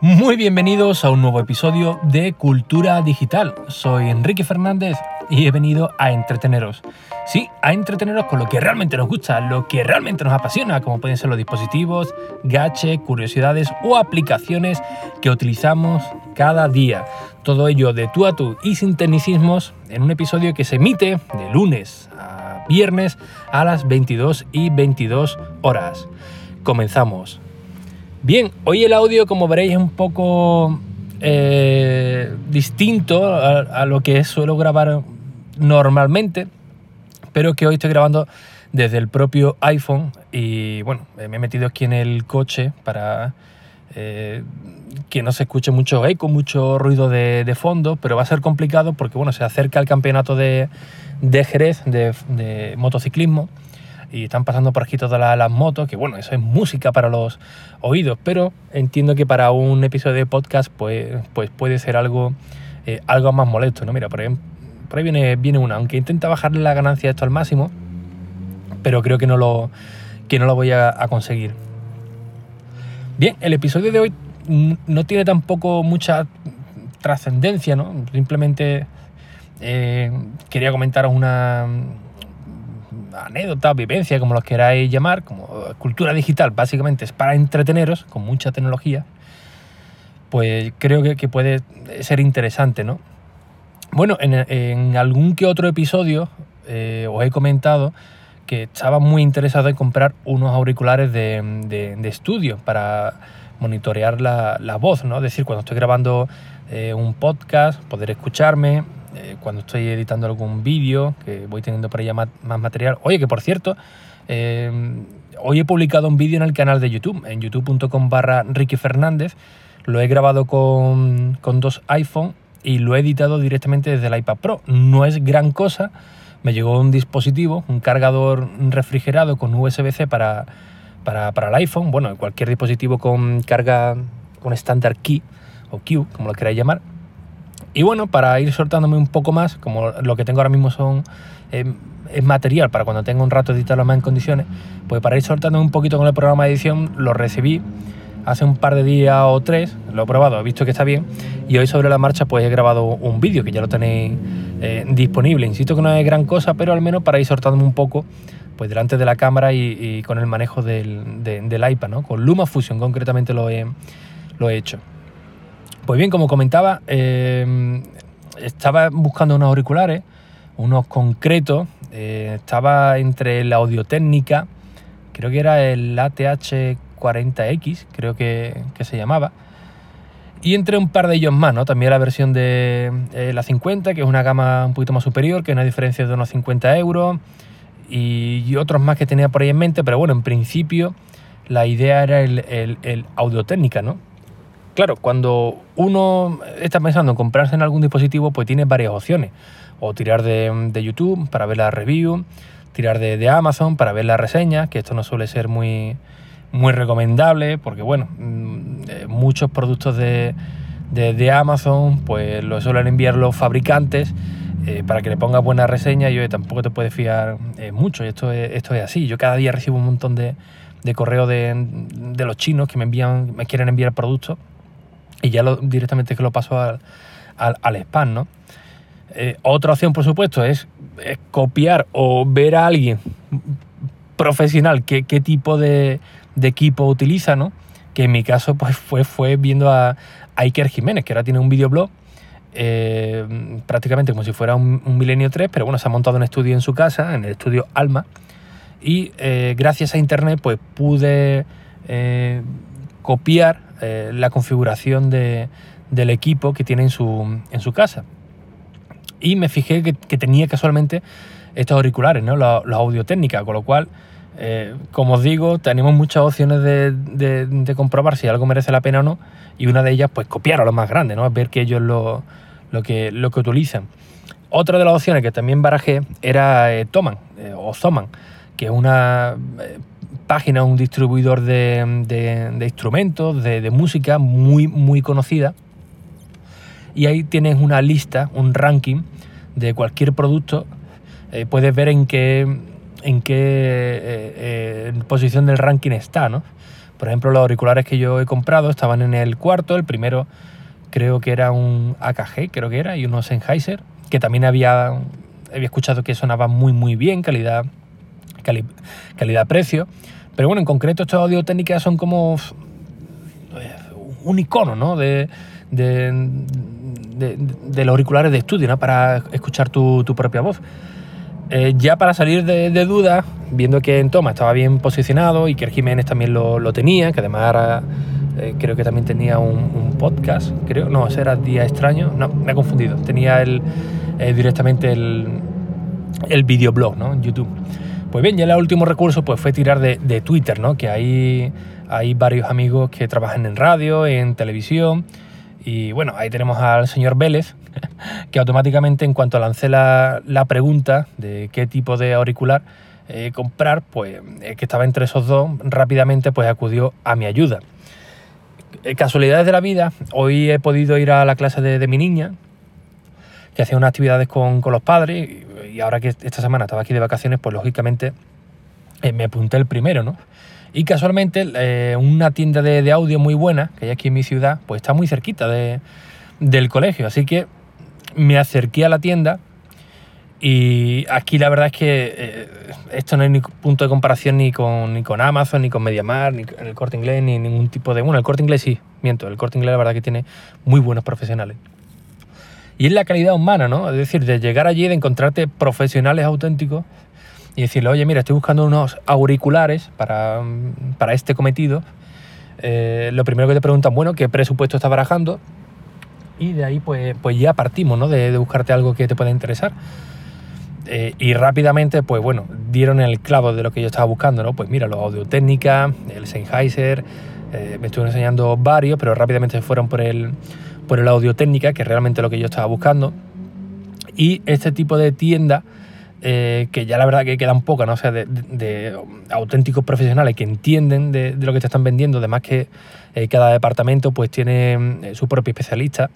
Muy bienvenidos a un nuevo episodio de Cultura Digital. Soy Enrique Fernández y he venido a entreteneros. Sí, a entreteneros con lo que realmente nos gusta, lo que realmente nos apasiona, como pueden ser los dispositivos, gache, curiosidades o aplicaciones que utilizamos cada día. Todo ello de tú a tú y sin tecnicismos en un episodio que se emite de lunes a viernes a las 22 y 22 horas. Comenzamos. Bien, hoy el audio, como veréis, es un poco eh, distinto a, lo que suelo grabar normalmente, pero que hoy estoy grabando desde el propio iPhone y bueno, me he metido aquí en el coche para eh, que no se escuche mucho eco, mucho ruido de, fondo, pero va a ser complicado porque bueno, se acerca el campeonato de, Jerez de motociclismo y están pasando por aquí todas las, motos, que bueno, eso es música para los oídos, pero entiendo que para un episodio de podcast pues, pues puede ser algo, eh, algo más molesto, ¿no? Mira, por ahí, por ahí viene, viene una, aunque intenta bajar la ganancia de esto al máximo, pero creo que no lo, que no lo voy a, conseguir. Bien, el episodio de hoy no tiene tampoco mucha trascendencia, ¿no? Simplemente eh, quería comentaros una, anécdota, vivencia, como los queráis llamar, como cultura digital, básicamente es para entreteneros con mucha tecnología, pues creo que, puede ser interesante, ¿no? Bueno, en, algún que otro episodio eh, os he comentado que estaba muy interesado en comprar unos auriculares de, estudio para monitorear la, voz, ¿no? Es decir, cuando estoy grabando eh, un podcast, poder escucharme, eh, cuando estoy editando algún vídeo, que voy teniendo por allá más, material. Oye, que por cierto, eh, hoy he publicado un vídeo en el canal de YouTube, en youtube.com barra Ricky Fernández. Lo he grabado con, con dos iPhone y lo he editado directamente desde el iPad Pro. No es gran cosa. Me llegó un dispositivo, un cargador refrigerado con USB-C para, para, para, el iPhone. Bueno, cualquier dispositivo con carga con standard key o Q, como lo queráis llamar. Y bueno, para ir soltándome un poco más, como lo que tengo ahora mismo son eh, es material para cuando tenga un rato editarlo más en condiciones, pues para ir soltándome un poquito con el programa de edición, lo recibí hace un par de días o tres, lo he probado, he visto que está bien, y hoy sobre la marcha pues he grabado un vídeo que ya lo tenéis eh, disponible. Insisto que no es gran cosa, pero al menos para ir soltándome un poco pues delante de la cámara y, con el manejo del, del iPad, ¿no? Con LumaFusion concretamente lo he, lo he hecho. Pues bien, como comentaba, eh, estaba buscando unos auriculares, unos concretos, eh, estaba entre la audio-técnica, creo que era el ATH40X, creo que, se llamaba, y entre un par de ellos más, ¿no? También la versión de eh, la 50, que es una gama un poquito más superior, que una diferencia de unos 50 euros, y, otros más que tenía por ahí en mente, pero bueno, en principio la idea era el, el, el audio-técnica, ¿no? Claro, cuando uno está pensando en comprarse en algún dispositivo, pues tiene varias opciones. O tirar de, YouTube para ver la review, tirar de, Amazon para ver la reseña, que esto no suele ser muy, muy recomendable, porque bueno, mm, eh, muchos productos de, Amazon pues lo suelen enviar los fabricantes eh, para que le pongas buena reseña y tampoco te puedes fiar eh, mucho. Y esto es, esto es así. Yo cada día recibo un montón de, de correos de, de, los chinos que me envían, me quieren enviar productos y ya directamente que lo paso al, al, spam, ¿no? Eh, otra opción, por supuesto, es, copiar o ver a alguien profesional qué, qué tipo de, equipo utiliza, ¿no? Que en mi caso pues, fue, fue viendo a, Iker Jiménez, que ahora tiene un videoblog eh, prácticamente como si fuera un, Milenio 3, pero bueno, se ha montado un estudio en su casa, en el estudio Alma, y eh, gracias a Internet pues pude copiar eh, la configuración del equipo que tiene en su, en su casa. Y me fijé que, tenía casualmente estos auriculares, ¿no? los, audio técnica, con lo cual, eh, como os digo, tenemos muchas opciones de, comprobar si algo merece la pena o no, y una de ellas, pues copiar a lo más grande, ¿no? ver que ellos lo, lo, que, lo que utilizan. Otra de las opciones que también barajé era eh, Toman o Zoman, que es una página, un distribuidor de, instrumentos, de, música muy, muy conocida. Y ahí tienes una lista, un ranking de cualquier producto, eh, puedes ver en qué, en qué eh, posición del ranking está, ¿no? Por ejemplo, los auriculares que yo he comprado estaban en el cuarto, el primero creo que era un AKG, creo que era, y unos Sennheiser, que también había, había escuchado que sonaban muy muy bien, calidad, calidad-precio. Pero bueno, en concreto estos audio técnicas son como un icono ¿no? de, de, los auriculares de estudio ¿no? para escuchar tu, propia voz. Eh, ya para salir de, dudas, viendo que en Toma estaba bien posicionado y que el Jiménez también lo, tenía, que además eh, creo que también tenía un, podcast, creo, no, ese era Día Extraño, no, me he confundido, tenía el, eh, directamente el, el videoblog ¿no? en YouTube. Pues bien, ya el último recurso pues, fue tirar de, de Twitter, ¿no? que hay, hay varios amigos que trabajan en radio, en televisión, y bueno, ahí tenemos al señor Vélez, que automáticamente en cuanto lancé la, la pregunta de qué tipo de auricular eh, comprar, pues que estaba entre esos dos, rápidamente pues acudió a mi ayuda. Eh, casualidades de la vida, hoy he podido ir a la clase de, mi niña, que hacía unas actividades con, con, los padres, y ahora que esta semana estaba aquí de vacaciones, pues lógicamente me apunté el primero, ¿no? Y casualmente eh, una tienda de, audio muy buena que hay aquí en mi ciudad, pues está muy cerquita del colegio. Así que me acerqué a la tienda y aquí la verdad es que eh, esto no hay ni punto de comparación ni con, ni con Amazon, ni con MediaMar, ni con el Corte Inglés, ni ningún tipo de... Bueno, el Corte Inglés sí, miento, el Corte Inglés la verdad que tiene muy buenos profesionales. Y es la calidad humana, ¿no? Es decir, de llegar allí, de encontrarte profesionales auténticos y decirle, oye, mira, estoy buscando unos auriculares para, para este cometido. Eh, lo primero que te preguntan, bueno, ¿qué presupuesto estás barajando? Y de ahí pues, pues ya partimos, ¿no? De, buscarte algo que te pueda interesar. Eh, y rápidamente, pues bueno, dieron el clavo de lo que yo estaba buscando, ¿no? Pues mira, los Audio Técnica, el Sennheiser, eh, me estuvieron enseñando varios, pero rápidamente se fueron por el, por el Audio Técnica, que es realmente lo que yo estaba buscando. Y este tipo de tienda eh, que ya la verdad que quedan pocas, ¿no? Sea, de, auténticos profesionales que entienden de, lo que te están vendiendo, además que eh, cada departamento pues tiene eh, su propio especialista.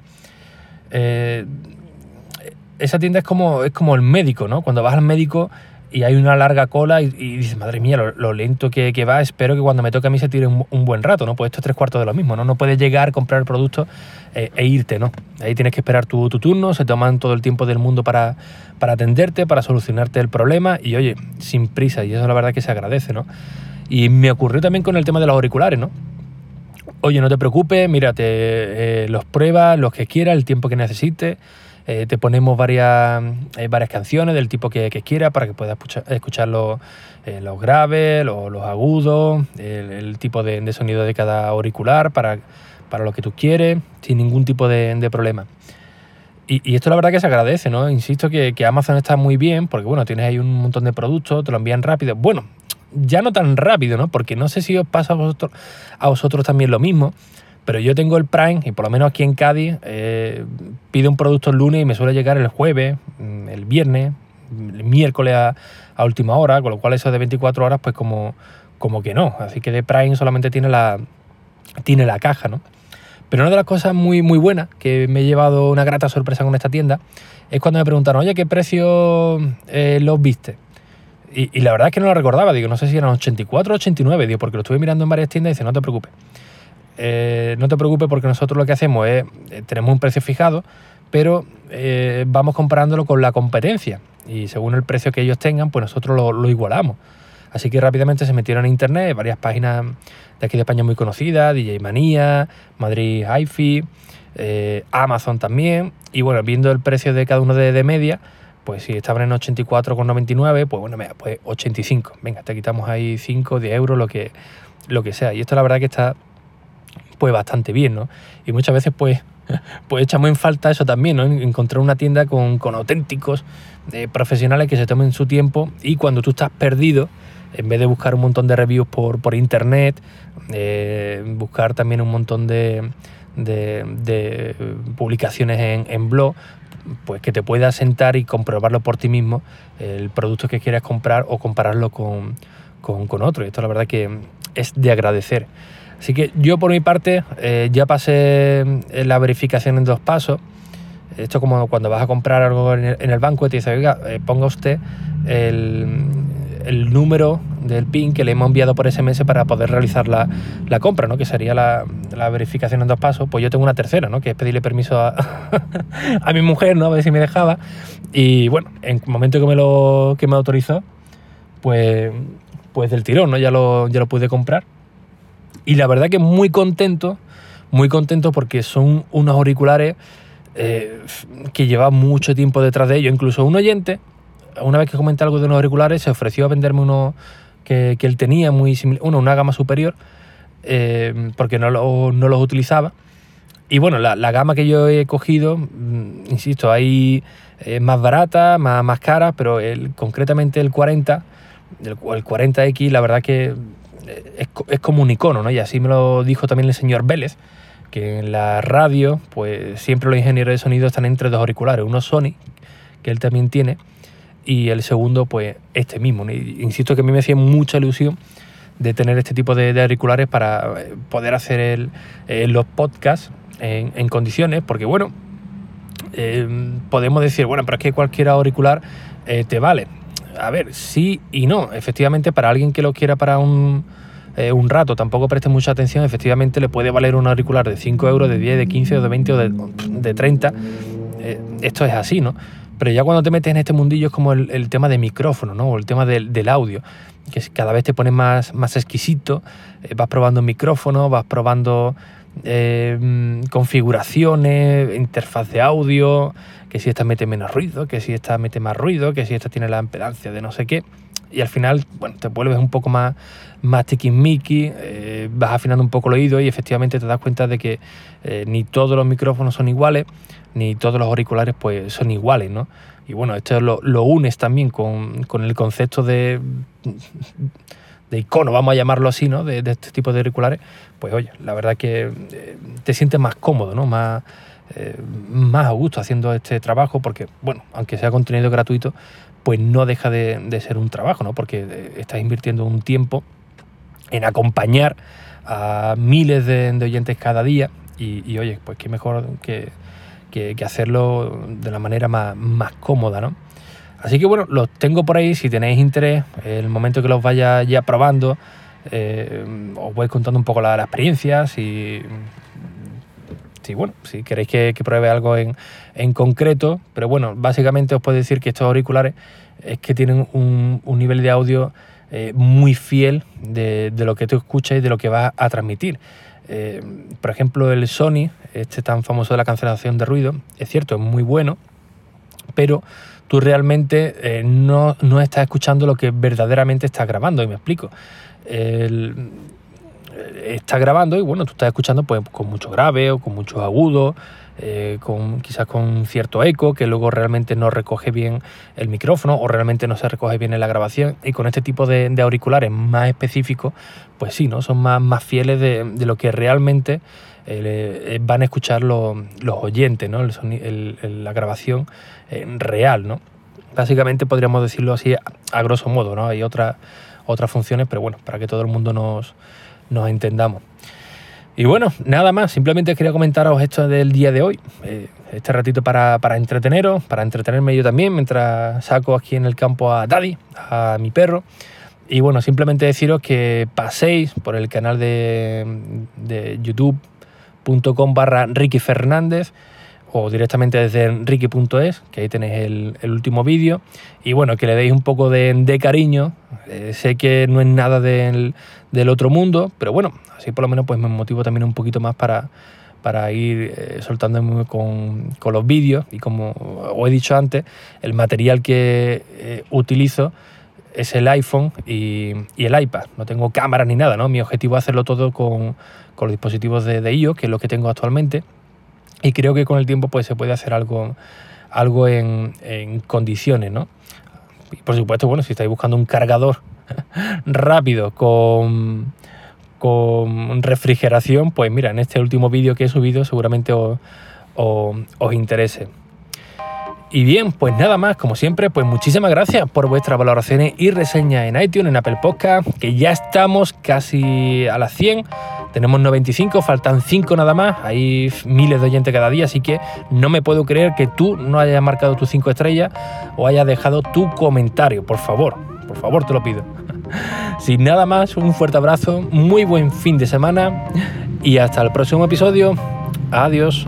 esa tienda es como, es como el médico, ¿no? Cuando vas al médico y hay una larga cola y, dices, madre mía, lo, lento que, va, espero que cuando me toque a mí se tire un, buen rato, ¿no? Pues esto es tres cuartos de lo mismo, ¿no? No puedes llegar, comprar el producto eh, e irte, ¿no? Ahí tienes que esperar tu, turno, se toman todo el tiempo del mundo para, para atenderte, para solucionarte el problema y, oye, sin prisa, y eso la verdad que se agradece, ¿no? Y me ocurrió también con el tema de los auriculares, ¿no? Oye, no te preocupes, mírate, eh, los pruebas, los que quieras, el tiempo que necesites. Eh, te ponemos varias, eh, varias canciones del tipo que, que quieras para que puedas escuchar, los, eh, los, graves, los, agudos, el, tipo de, sonido de cada auricular para, para lo que tú quieres, sin ningún tipo de, problema. Y, esto la verdad que se agradece, ¿no? Insisto que, que, Amazon está muy bien porque, bueno, tienes ahí un montón de productos, te lo envían rápido. Bueno, ya no tan rápido, ¿no? Porque no sé si os pasa a vosotros, a vosotros también lo mismo, pero yo tengo el Prime y por lo menos aquí en Cádiz eh, pido un producto el lunes y me suele llegar el jueves, mm, el viernes, el miércoles a, última hora, con lo cual eso de 24 horas pues como, como que no. Así que de Prime solamente tiene la, tiene la caja, ¿no? Pero una de las cosas muy, muy buenas que me he llevado una grata sorpresa con esta tienda es cuando me preguntaron, oye, ¿qué precio eh, los viste? Y, la verdad es que no lo recordaba, digo, no sé si eran 84 o 89, digo, porque lo estuve mirando en varias tiendas y dice, no te preocupes. Eh, no te preocupes porque nosotros lo que hacemos es, eh, tenemos un precio fijado, pero eh, vamos comparándolo con la competencia y según el precio que ellos tengan, pues nosotros lo, igualamos. Así que rápidamente se metieron en internet, varias páginas de aquí de España muy conocidas, DJ Manía, Madrid hi Amazon también, y bueno, viendo el precio de cada uno de, media, pues si estaban en 84,99, pues bueno, pues 85. Venga, te quitamos ahí 5, 10 euros, lo que, lo que sea. Y esto la verdad que está pues bastante bien, ¿no? Y muchas veces pues, pues echamos en falta eso también, ¿no? Encontrar una tienda con, auténticos eh, profesionales que se tomen su tiempo y cuando tú estás perdido, en vez de buscar un montón de reviews por, por internet, eh, buscar también un montón de, de, publicaciones en, en, blog, pues que te puedas sentar y comprobarlo por ti mismo, el producto que quieras comprar o compararlo con, con, con otro. Y esto la verdad que es de agradecer. Así que yo por mi parte eh, ya pasé eh, la verificación en dos pasos. Esto como cuando vas a comprar algo en el, banco y te dice, oiga, eh, ponga usted el, el, número del PIN que le hemos enviado por SMS para poder realizar la, la compra, ¿no? que sería la, la, verificación en dos pasos. Pues yo tengo una tercera, ¿no? que es pedirle permiso a, a mi mujer, ¿no? a ver si me dejaba. Y bueno, en el momento que me lo, que me autorizó, pues, pues del tirón, ¿no? ya, lo, ya lo pude comprar. Y la verdad que muy contento, muy contento porque son unos auriculares eh, que lleva mucho tiempo detrás de ello. Incluso un oyente, una vez que comenté algo de unos auriculares, se ofreció a venderme uno que, él tenía, muy similar, uno, una gama superior, eh, porque no, no, los utilizaba. Y bueno, la, gama que yo he cogido, mm, insisto, hay más barata, más, más cara, pero el, concretamente el 40, el, el 40X, la verdad que es, es, como un icono, ¿no? Y así me lo dijo también el señor Vélez, que en la radio, pues siempre los ingenieros de sonido están entre dos auriculares, uno Sony, que él también tiene, y el segundo, pues este mismo. Insisto que a mí me hacía mucha ilusión de tener este tipo de, auriculares para eh, poder hacer eh, los podcasts en, condiciones, porque bueno, eh, podemos decir, bueno, pero es que cualquier auricular te vale. A ver, sí y no. Efectivamente, para alguien que lo quiera para un, eh, un rato, tampoco preste mucha atención, efectivamente le puede valer un auricular de 5 euros, de 10, de 15 o de 20 o de, 30. Eh, esto es así, ¿no? Pero ya cuando te metes en este mundillo es como el, tema de micrófono, ¿no? O el tema del, audio, que cada vez te pones más, más exquisito, eh, vas probando micrófono, vas probando configuraciones, interfaz de audio, que si esta mete menos ruido, que si esta mete más ruido, que si esta tiene la impedancia de no sé qué y al final, bueno, te vuelves un poco más, más tiquismiqui, eh, vas afinando un poco el oído y efectivamente te das cuenta de que eh, ni todos los micrófonos son iguales, ni todos los auriculares pues son iguales, ¿no? Y bueno, esto lo, lo unes también con, el concepto de, de icono, vamos a llamarlo así, ¿no? De, este tipo de auriculares, pues oye, la verdad que eh, te sientes más cómodo, ¿no? Más, más a gusto haciendo este trabajo, porque, bueno, aunque sea contenido gratuito, pues no deja de, ser un trabajo, ¿no? Porque eh, estás invirtiendo un tiempo en acompañar a miles de, oyentes cada día y, oye, pues qué mejor que, hacerlo de la manera más, cómoda, ¿no? Así que bueno, los tengo por ahí, si tenéis interés, el momento que los vaya ya probando, eh, os voy contando un poco la, la experiencia, si si, bueno, si queréis que, pruebe algo en, concreto, pero bueno, básicamente os puedo decir que estos auriculares es que tienen un, nivel de audio eh, muy fiel de, lo que tú escuchas y de lo que vas a transmitir. Eh, por ejemplo, el Sony, este tan famoso de la cancelación de ruido, es cierto, es muy bueno, pero tú realmente eh, no, no, estás escuchando lo que verdaderamente estás grabando, y me explico. El, está grabando y bueno, tú estás escuchando pues con mucho grave o con mucho agudo, eh, con, quizás con cierto eco que luego realmente no recoge bien el micrófono o realmente no se recoge bien en la grabación y con este tipo de, auriculares más específicos pues sí, ¿no? son más, más fieles de, lo que realmente eh, van a escuchar los, oyentes, ¿no? la grabación eh, real. ¿no? Básicamente podríamos decirlo así a, grosso modo, ¿no? hay otras otras funciones, pero bueno, para que todo el mundo nos, nos entendamos. Y bueno, nada más, simplemente quería comentaros esto del día de hoy, eh, este ratito para, para, entreteneros, para entretenerme yo también, mientras saco aquí en el campo a Daddy, a mi perro. Y bueno, simplemente deciros que paséis por el canal de, de youtube.com barra Ricky Fernández o directamente desde ricky.es, que ahí tenéis el, último vídeo. Y bueno, que le deis un poco de, cariño. Eh, sé que no es nada del, otro mundo, pero bueno, así por lo menos pues me motivo también un poquito más para, para ir eh, soltándome con, los vídeos. Y como os he dicho antes, el material que eh, utilizo es el iPhone y, el iPad. No tengo cámara ni nada, ¿no? Mi objetivo es hacerlo todo con, los dispositivos de, de iOS, que es lo que tengo actualmente y creo que con el tiempo pues, se puede hacer algo, algo en, condiciones, ¿no? Y por supuesto, bueno, si estáis buscando un cargador rápido con, con refrigeración, pues mira, en este último vídeo que he subido seguramente os, interese. Y bien, pues nada más, como siempre, pues muchísimas gracias por vuestras valoraciones y reseñas en iTunes, en Apple Podcast, que ya estamos casi a las 100 Tenemos 95, faltan 5 nada más. Hay miles de oyentes cada día, así que no me puedo creer que tú no hayas marcado tus 5 estrellas o hayas dejado tu comentario. Por favor, por favor, te lo pido. Sin nada más, un fuerte abrazo, muy buen fin de semana y hasta el próximo episodio. Adiós.